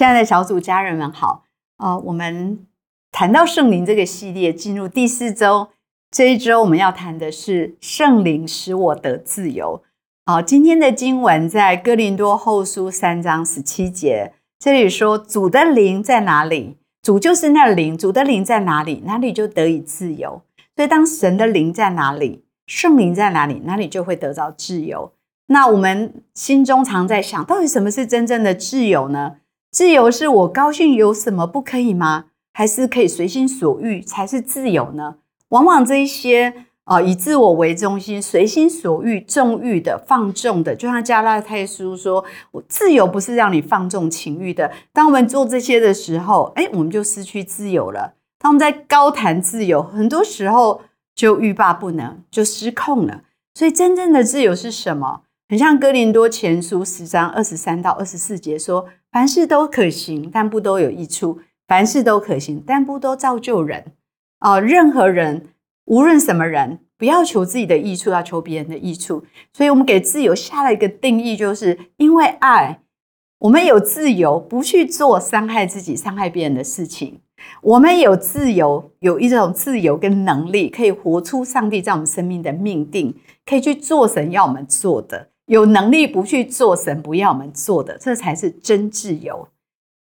亲爱的小组家人们好，呃，我们谈到圣灵这个系列进入第四周，这一周我们要谈的是圣灵使我得自由。好，今天的经文在哥林多后书三章十七节，这里说主的灵在哪里？主就是那灵，主的灵在哪里？哪里就得以自由。所以当神的灵在哪里，圣灵在哪里，哪里就会得到自由。那我们心中常在想，到底什么是真正的自由呢？自由是我高兴有什么不可以吗？还是可以随心所欲才是自由呢？往往这一些啊，以自我为中心、随心所欲、纵欲的、放纵的，就像加拉太书说：“我自由不是让你放纵情欲的。”当我们做这些的时候，哎，我们就失去自由了。当我们在高谈自由，很多时候就欲罢不能，就失控了。所以，真正的自由是什么？很像哥林多前书十章二十三到二十四节说：“凡事都可行，但不都有益处；凡事都可行，但不都造就人。”哦，任何人，无论什么人，不要求自己的益处，要求别人的益处。所以，我们给自由下了一个定义，就是因为爱，我们有自由，不去做伤害自己、伤害别人的事情。我们有自由，有一种自由跟能力，可以活出上帝在我们生命的命定，可以去做神要我们做的。有能力不去做神不要我们做的，这才是真自由。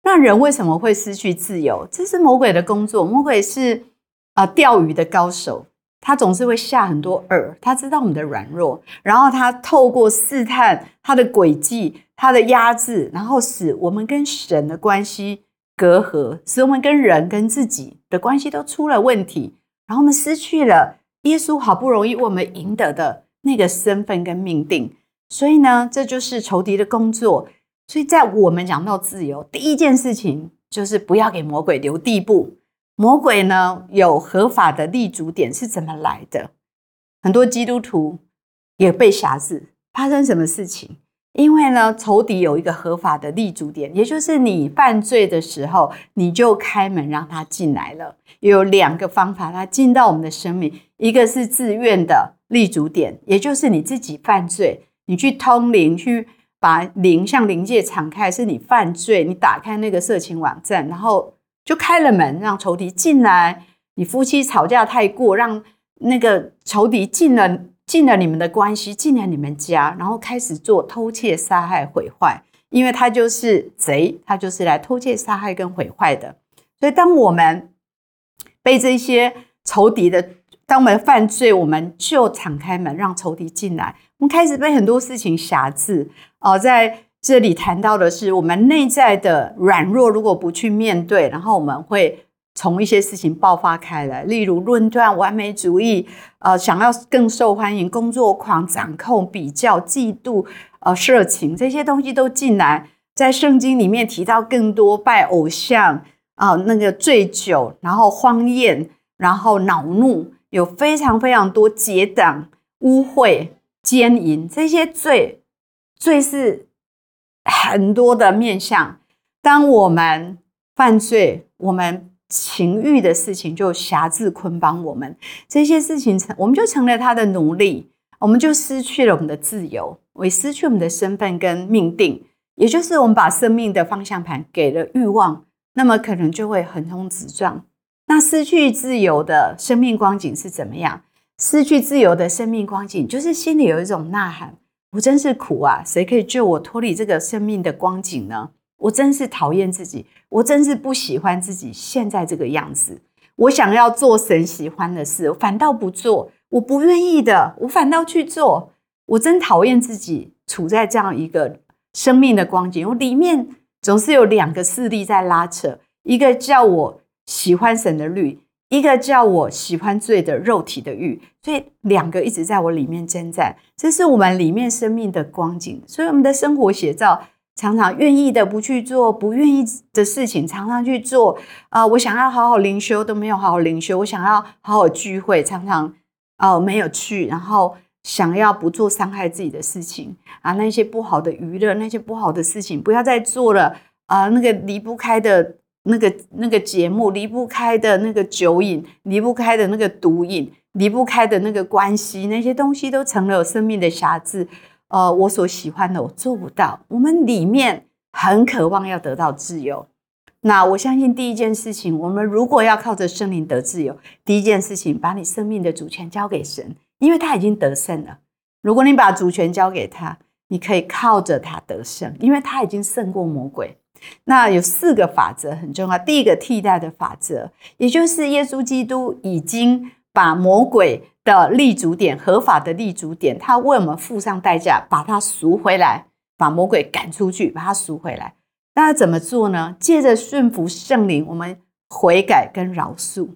那人为什么会失去自由？这是魔鬼的工作。魔鬼是啊钓鱼的高手，他总是会下很多饵。他知道我们的软弱，然后他透过试探他的诡计、他的压制，然后使我们跟神的关系隔阂，使我们跟人跟自己的关系都出了问题，然后我们失去了耶稣好不容易为我们赢得的那个身份跟命定。所以呢，这就是仇敌的工作。所以在我们讲到自由，第一件事情就是不要给魔鬼留地步。魔鬼呢有合法的立足点是怎么来的？很多基督徒也被辖制。发生什么事情？因为呢，仇敌有一个合法的立足点，也就是你犯罪的时候，你就开门让他进来了。有两个方法，他进到我们的生命，一个是自愿的立足点，也就是你自己犯罪。你去通灵，去把灵向灵界敞开，是你犯罪，你打开那个色情网站，然后就开了门，让仇敌进来。你夫妻吵架太过，让那个仇敌进了进了你们的关系，进了你们家，然后开始做偷窃、杀害、毁坏，因为他就是贼，他就是来偷窃、杀害跟毁坏的。所以，当我们被这些仇敌的，当我们犯罪，我们就敞开门，让仇敌进来。开始被很多事情辖制哦，在这里谈到的是我们内在的软弱，如果不去面对，然后我们会从一些事情爆发开来，例如论断、完美主义，呃，想要更受欢迎、工作狂、掌控、比较、嫉妒、呃，色情这些东西都进来。在圣经里面提到更多拜偶像啊，那个醉酒，然后荒宴，然后恼怒，有非常非常多结党污秽。奸淫这些罪，罪是很多的面相。当我们犯罪，我们情欲的事情就辖制捆绑我们，这些事情成，我们就成了他的奴隶，我们就失去了我们的自由，也失去我们的身份跟命定。也就是我们把生命的方向盘给了欲望，那么可能就会横冲直撞。那失去自由的生命光景是怎么样？失去自由的生命光景，就是心里有一种呐喊：我真是苦啊！谁可以救我脱离这个生命的光景呢？我真是讨厌自己，我真是不喜欢自己现在这个样子。我想要做神喜欢的事，反倒不做；我不愿意的，我反倒去做。我真讨厌自己处在这样一个生命的光景，我里面总是有两个势力在拉扯：一个叫我喜欢神的律。一个叫我喜欢罪的肉体的欲，所以两个一直在我里面征战。这是我们里面生命的光景，所以我们的生活写照常常愿意的不去做，不愿意的事情常常去做。啊，我想要好好灵修都没有好好灵修，我想要好好聚会常常哦没有去，然后想要不做伤害自己的事情啊，那些不好的娱乐，那些不好的事情不要再做了啊，那个离不开的。那个那个节目离不开的那个酒瘾，离不开的那个毒瘾，离不开的那个关系，那些东西都成了我生命的瑕疵。呃，我所喜欢的我做不到。我们里面很渴望要得到自由。那我相信第一件事情，我们如果要靠着圣灵得自由，第一件事情，把你生命的主权交给神，因为他已经得胜了。如果你把主权交给他，你可以靠着他得胜，因为他已经胜过魔鬼。那有四个法则很重要。第一个替代的法则，也就是耶稣基督已经把魔鬼的立足点、合法的立足点，他为我们付上代价，把他赎回来，把魔鬼赶出去，把他赎回来。那怎么做呢？借着顺服圣灵，我们悔改跟饶恕，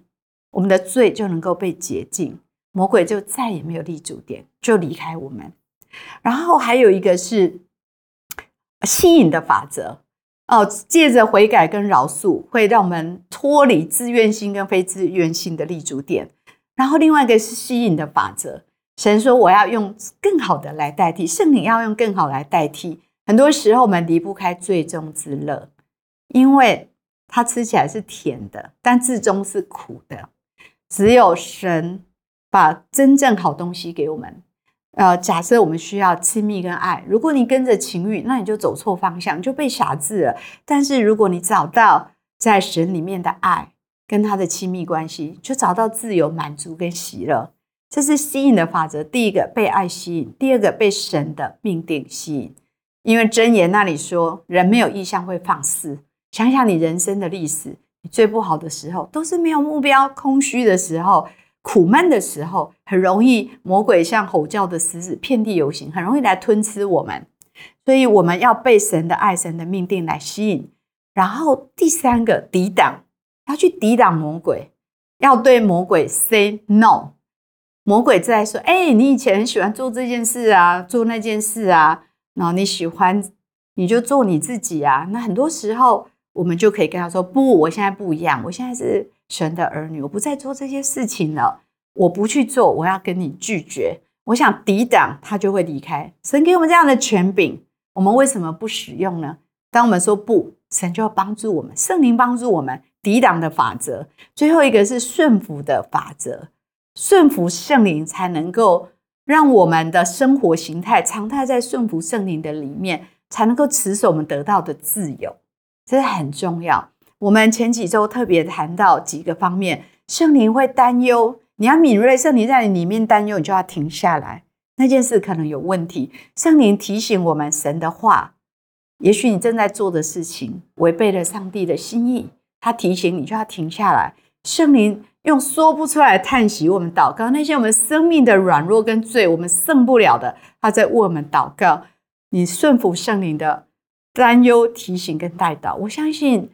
我们的罪就能够被洁净，魔鬼就再也没有立足点，就离开我们。然后还有一个是吸引的法则哦，借着悔改跟饶恕，会让我们脱离自愿性跟非自愿性的立足点。然后另外一个是吸引的法则，神说我要用更好的来代替，圣灵要用更好来代替。很多时候我们离不开最终之乐，因为它吃起来是甜的，但至终是苦的。只有神把真正好东西给我们。呃，假设我们需要亲密跟爱，如果你跟着情欲，那你就走错方向，就被辖制了。但是如果你找到在神里面的爱跟他的亲密关系，就找到自由、满足跟喜乐。这是吸引的法则。第一个被爱吸引，第二个被神的命定吸引。因为箴言那里说，人没有意向会放肆。想想你人生的历史，你最不好的时候都是没有目标、空虚的时候、苦闷的时候，很容易魔鬼像吼叫的狮子遍地游行，很容易来吞吃我们。所以我们要被神的爱、神的命定来吸引。然后第三个抵挡，要去抵挡魔鬼，要对魔鬼 say no。魔鬼在说：“哎，你以前很喜欢做这件事啊，做那件事啊。”然后你喜欢，你就做你自己啊。那很多时候，我们就可以跟他说：“不，我现在不一样，我现在是神的儿女，我不再做这些事情了。我不去做，我要跟你拒绝。我想抵挡，他就会离开。神给我们这样的权柄，我们为什么不使用呢？当我们说不，神就要帮助我们，圣灵帮助我们抵挡的法则。最后一个是顺服的法则，顺服圣灵才能够。让我们的生活形态常态在顺服圣灵的里面，才能够持守我们得到的自由，这是很重要。我们前几周特别谈到几个方面，圣灵会担忧，你要敏锐，圣灵在你里面担忧，你就要停下来，那件事可能有问题。圣灵提醒我们神的话，也许你正在做的事情违背了上帝的心意，他提醒你就要停下来。圣灵。用说不出来叹息，我们祷告那些我们生命的软弱跟罪，我们胜不了的，他在为我们祷告。你顺服圣灵的担忧、提醒跟带导，我相信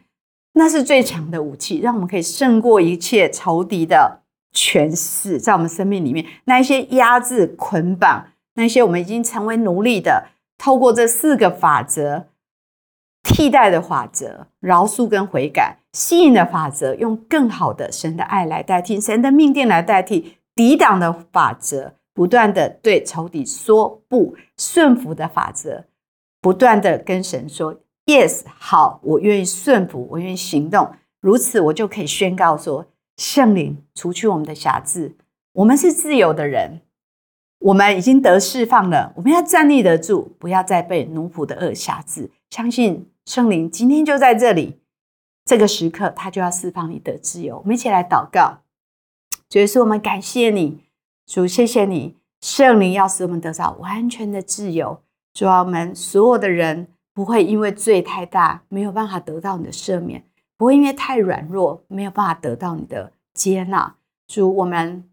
那是最强的武器，让我们可以胜过一切仇敌的权势，在我们生命里面那一些压制、捆绑，那些我们已经成为奴隶的，透过这四个法则。替代的法则，饶恕跟悔改；吸引的法则，用更好的神的爱来代替，神的命定来代替；抵挡的法则，不断的对仇敌说不；顺服的法则，不断的跟神说 yes，好，我愿意顺服，我愿意行动。如此，我就可以宣告说：圣灵除去我们的辖制，我们是自由的人，我们已经得释放了，我们要站立得住，不要再被奴仆的恶辖制。相信。圣灵今天就在这里，这个时刻，他就要释放你的自由。我们一起来祷告，主耶稣，我们感谢你，主，谢谢你，圣灵要使我们得到完全的自由。主啊，我们所有的人不会因为罪太大，没有办法得到你的赦免；不会因为太软弱，没有办法得到你的接纳。主，我们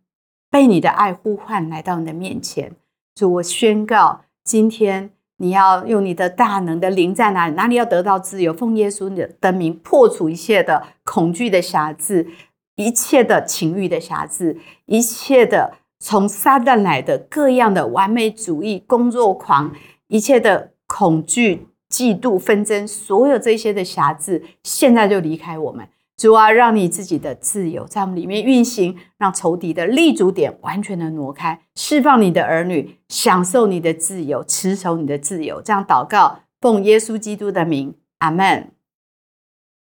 被你的爱呼唤来到你的面前。主，我宣告今天。你要用你的大能的灵在哪里？哪里要得到自由？奉耶稣的的名，破除一切的恐惧的辖制，一切的情欲的辖制，一切的从撒旦来的各样的完美主义、工作狂，一切的恐惧、嫉妒、纷争，所有这些的辖制，现在就离开我们。主啊，让你自己的自由在我们里面运行，让仇敌的立足点完全的挪开，释放你的儿女，享受你的自由，持守你的自由。这样祷告，奉耶稣基督的名，阿门。